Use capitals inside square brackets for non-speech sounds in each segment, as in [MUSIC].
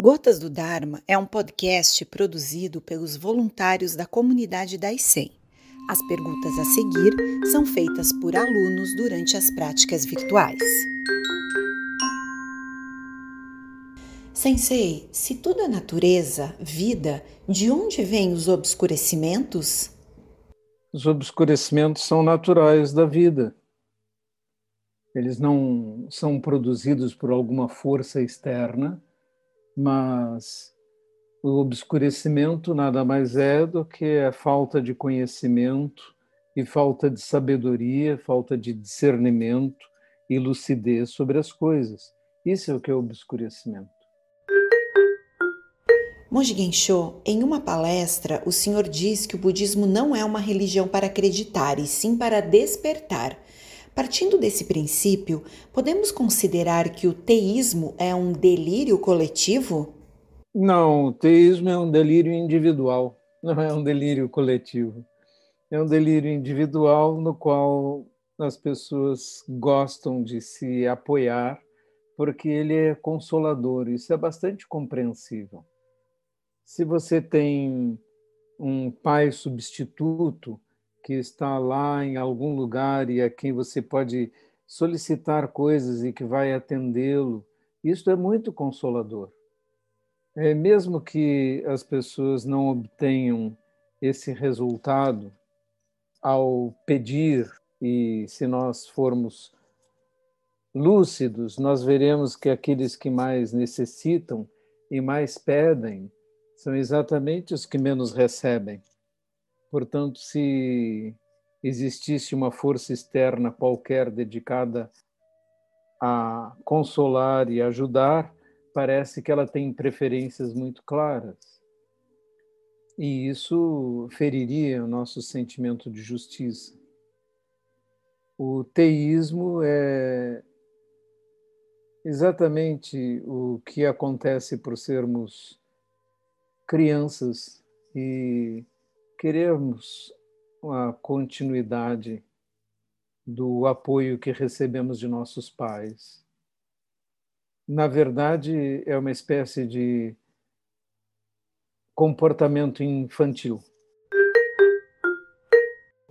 Gotas do Dharma é um podcast produzido pelos voluntários da comunidade da ICEM. As perguntas a seguir são feitas por alunos durante as práticas virtuais. Sensei, se tudo é natureza, vida, de onde vêm os obscurecimentos? Os obscurecimentos são naturais da vida. Eles não são produzidos por alguma força externa, mas o obscurecimento nada mais é do que a falta de conhecimento e falta de sabedoria, falta de discernimento e lucidez sobre as coisas. Isso é o que é o obscurecimento. Monge Gensho, em uma palestra, o senhor diz que o budismo não é uma religião para acreditar, e sim para despertar. Partindo desse princípio, podemos considerar que o teísmo é um delírio coletivo? Não, o teísmo é um delírio individual, não é um delírio coletivo. É um delírio individual no qual as pessoas gostam de se apoiar porque ele é consolador. Isso é bastante compreensível. Se você tem um pai substituto, que está lá em algum lugar e a quem você pode solicitar coisas e que vai atendê-lo. Isso é muito consolador. É, mesmo que as pessoas não obtenham esse resultado ao pedir, e se nós formos lúcidos, nós veremos que aqueles que mais necessitam e mais pedem são exatamente os que menos recebem. Portanto, se existisse uma força externa qualquer dedicada a consolar e ajudar, parece que ela tem preferências muito claras. E isso feriria o nosso sentimento de justiça. O teísmo é exatamente o que acontece por sermos crianças e queremos a continuidade do apoio que recebemos de nossos pais. Na verdade, é uma espécie de comportamento infantil.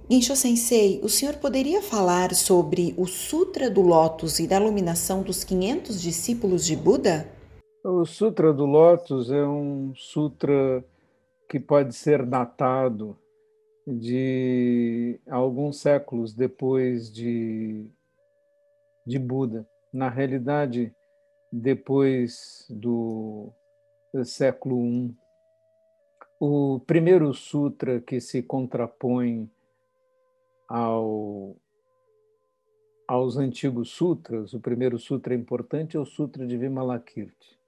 Gensho Sensei, o senhor poderia falar sobre o Sutra do Lótus e da iluminação dos 500 discípulos de Buda? O Sutra do Lótus é um sutra que pode ser datado de alguns séculos depois de, de Buda. Na realidade, depois do século I, o primeiro sutra que se contrapõe ao, aos antigos sutras, o primeiro sutra importante é o Sutra de Vimalakirti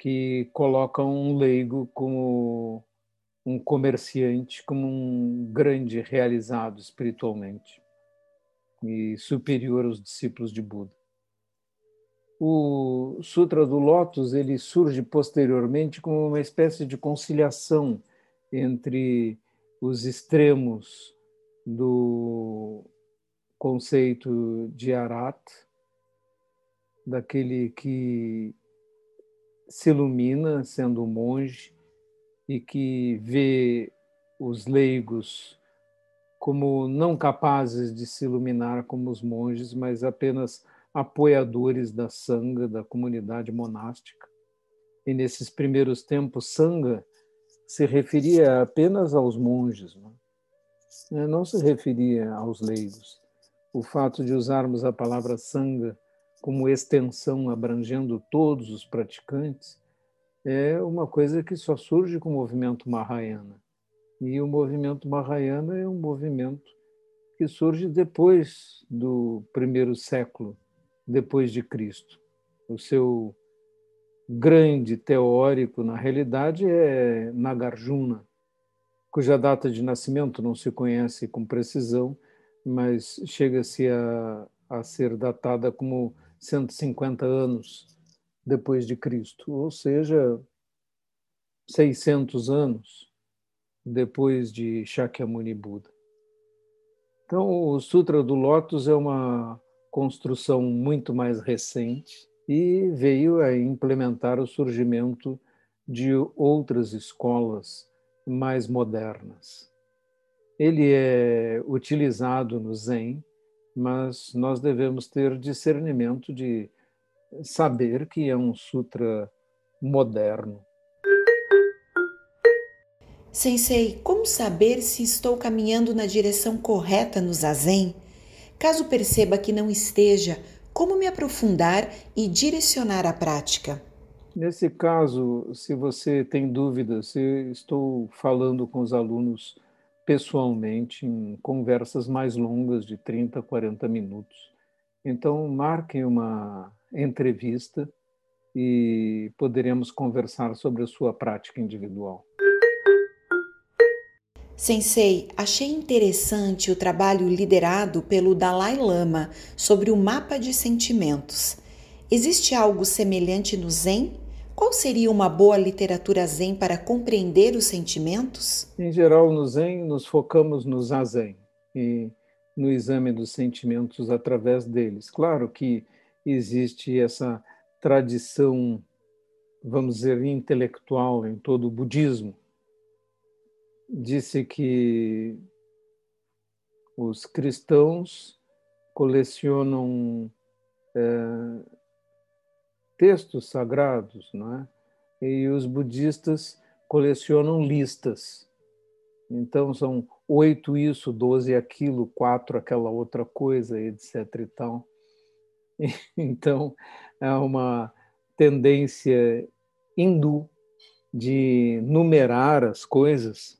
que colocam um leigo como um comerciante, como um grande realizado espiritualmente e superior aos discípulos de Buda. O Sutra do Lótus ele surge posteriormente como uma espécie de conciliação entre os extremos do conceito de Arat, daquele que se ilumina sendo monge e que vê os leigos como não capazes de se iluminar como os monges, mas apenas apoiadores da sanga, da comunidade monástica. E nesses primeiros tempos, sanga se referia apenas aos monges, não, é, não se referia aos leigos. O fato de usarmos a palavra sanga como extensão abrangendo todos os praticantes, é uma coisa que só surge com o movimento Mahayana. E o movimento Mahayana é um movimento que surge depois do primeiro século depois de Cristo. O seu grande teórico, na realidade, é Nagarjuna, cuja data de nascimento não se conhece com precisão, mas chega-se a, a ser datada como 150 anos depois de Cristo, ou seja, 600 anos depois de Shakyamuni Buda. Então, o Sutra do Lótus é uma construção muito mais recente e veio a implementar o surgimento de outras escolas mais modernas. Ele é utilizado no Zen, mas nós devemos ter discernimento de saber que é um sutra moderno. Sensei, como saber se estou caminhando na direção correta no zazen? Caso perceba que não esteja, como me aprofundar e direcionar a prática? Nesse caso, se você tem dúvidas, eu estou falando com os alunos pessoalmente em conversas mais longas de 30, 40 minutos. Então, marquem uma entrevista e poderemos conversar sobre a sua prática individual. Sensei, achei interessante o trabalho liderado pelo Dalai Lama sobre o mapa de sentimentos. Existe algo semelhante no Zen? Qual seria uma boa literatura Zen para compreender os sentimentos? Em geral, no Zen, nos focamos no Zazen e no exame dos sentimentos através deles. Claro que existe essa tradição, vamos dizer, intelectual em todo o budismo, disse que os cristãos colecionam é, textos sagrados, não é? E os budistas colecionam listas. Então são oito isso, doze aquilo, quatro aquela outra coisa, etc. E tal. [LAUGHS] Então é uma tendência hindu de numerar as coisas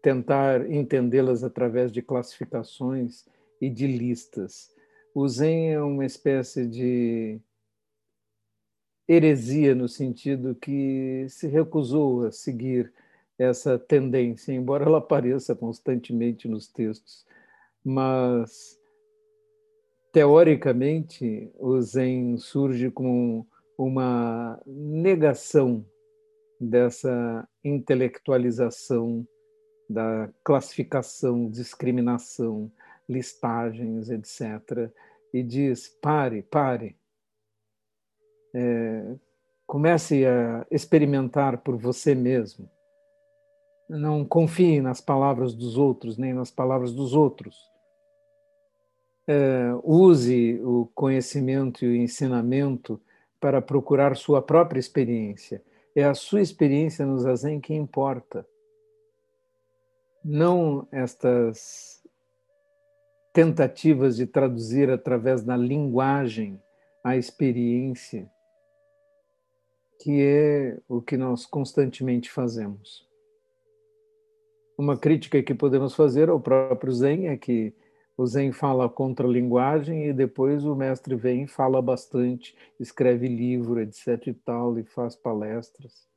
tentar entendê-las através de classificações e de listas. O Zen é uma espécie de heresia no sentido que se recusou a seguir essa tendência, embora ela apareça constantemente nos textos. Mas, teoricamente, o Zen surge como uma negação dessa intelectualização da classificação, discriminação, listagens, etc. E diz: pare, pare. É, comece a experimentar por você mesmo. Não confie nas palavras dos outros, nem nas palavras dos outros. É, use o conhecimento e o ensinamento para procurar sua própria experiência. É a sua experiência no Zazen que importa não estas tentativas de traduzir através da linguagem a experiência, que é o que nós constantemente fazemos. Uma crítica que podemos fazer ao próprio Zen é que o Zen fala contra a linguagem e depois o mestre vem, fala bastante, escreve livro, etc e tal, e faz palestras.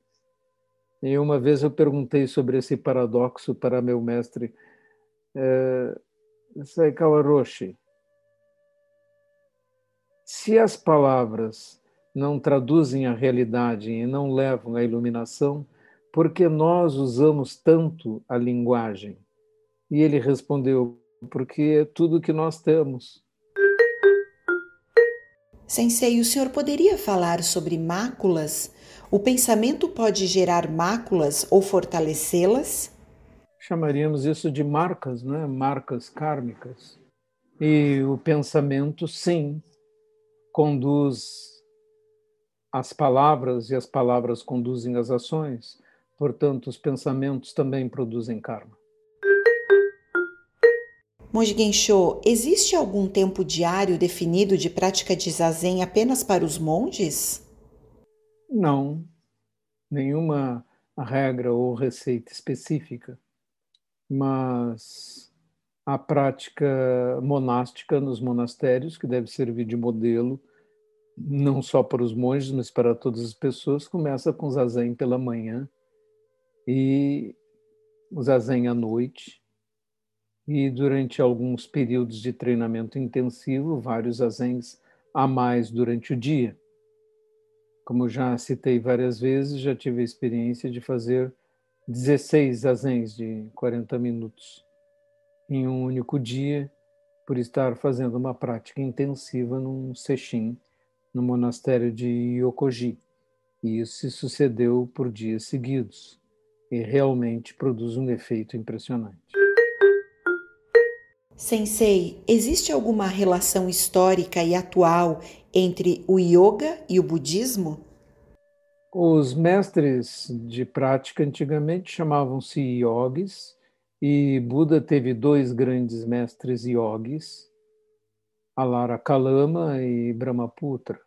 E uma vez eu perguntei sobre esse paradoxo para meu mestre é, Saikawa Roshi. Se as palavras não traduzem a realidade e não levam à iluminação, por que nós usamos tanto a linguagem? E ele respondeu: porque é tudo que nós temos. Sensei, o senhor poderia falar sobre máculas o pensamento pode gerar máculas ou fortalecê-las? Chamaríamos isso de marcas, né? marcas kármicas. E o pensamento, sim, conduz as palavras e as palavras conduzem as ações. Portanto, os pensamentos também produzem karma. Monge Gensho, existe algum tempo diário definido de prática de zazen apenas para os monges? Não, nenhuma regra ou receita específica, mas a prática monástica nos monastérios, que deve servir de modelo não só para os monges, mas para todas as pessoas, começa com zazen pela manhã e o zazen à noite. E durante alguns períodos de treinamento intensivo, vários zazens a mais durante o dia. Como já citei várias vezes, já tive a experiência de fazer 16 zazens de 40 minutos em um único dia, por estar fazendo uma prática intensiva num sexim no monastério de Yokoji. E isso se sucedeu por dias seguidos e realmente produz um efeito impressionante. Sensei, existe alguma relação histórica e atual entre o yoga e o budismo? Os mestres de prática antigamente chamavam-se yogis, e Buda teve dois grandes mestres yogis, Alara Kalama e Brahmaputra.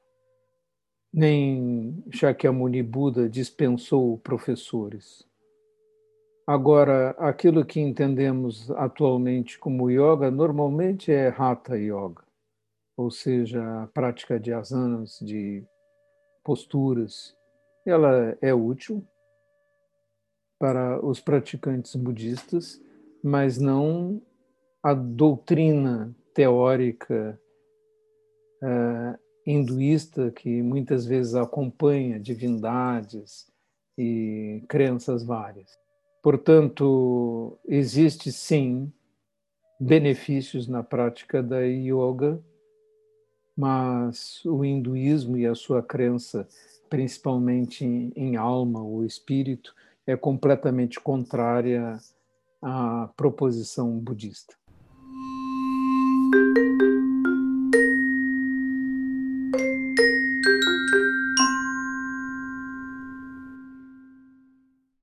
Nem Shakyamuni Buda dispensou professores. Agora, aquilo que entendemos atualmente como yoga, normalmente é Hatha Yoga, ou seja, a prática de asanas, de posturas. Ela é útil para os praticantes budistas, mas não a doutrina teórica uh, hinduísta que muitas vezes acompanha divindades e crenças várias. Portanto, existe sim benefícios na prática da yoga, mas o hinduísmo e a sua crença, principalmente em alma ou espírito, é completamente contrária à proposição budista.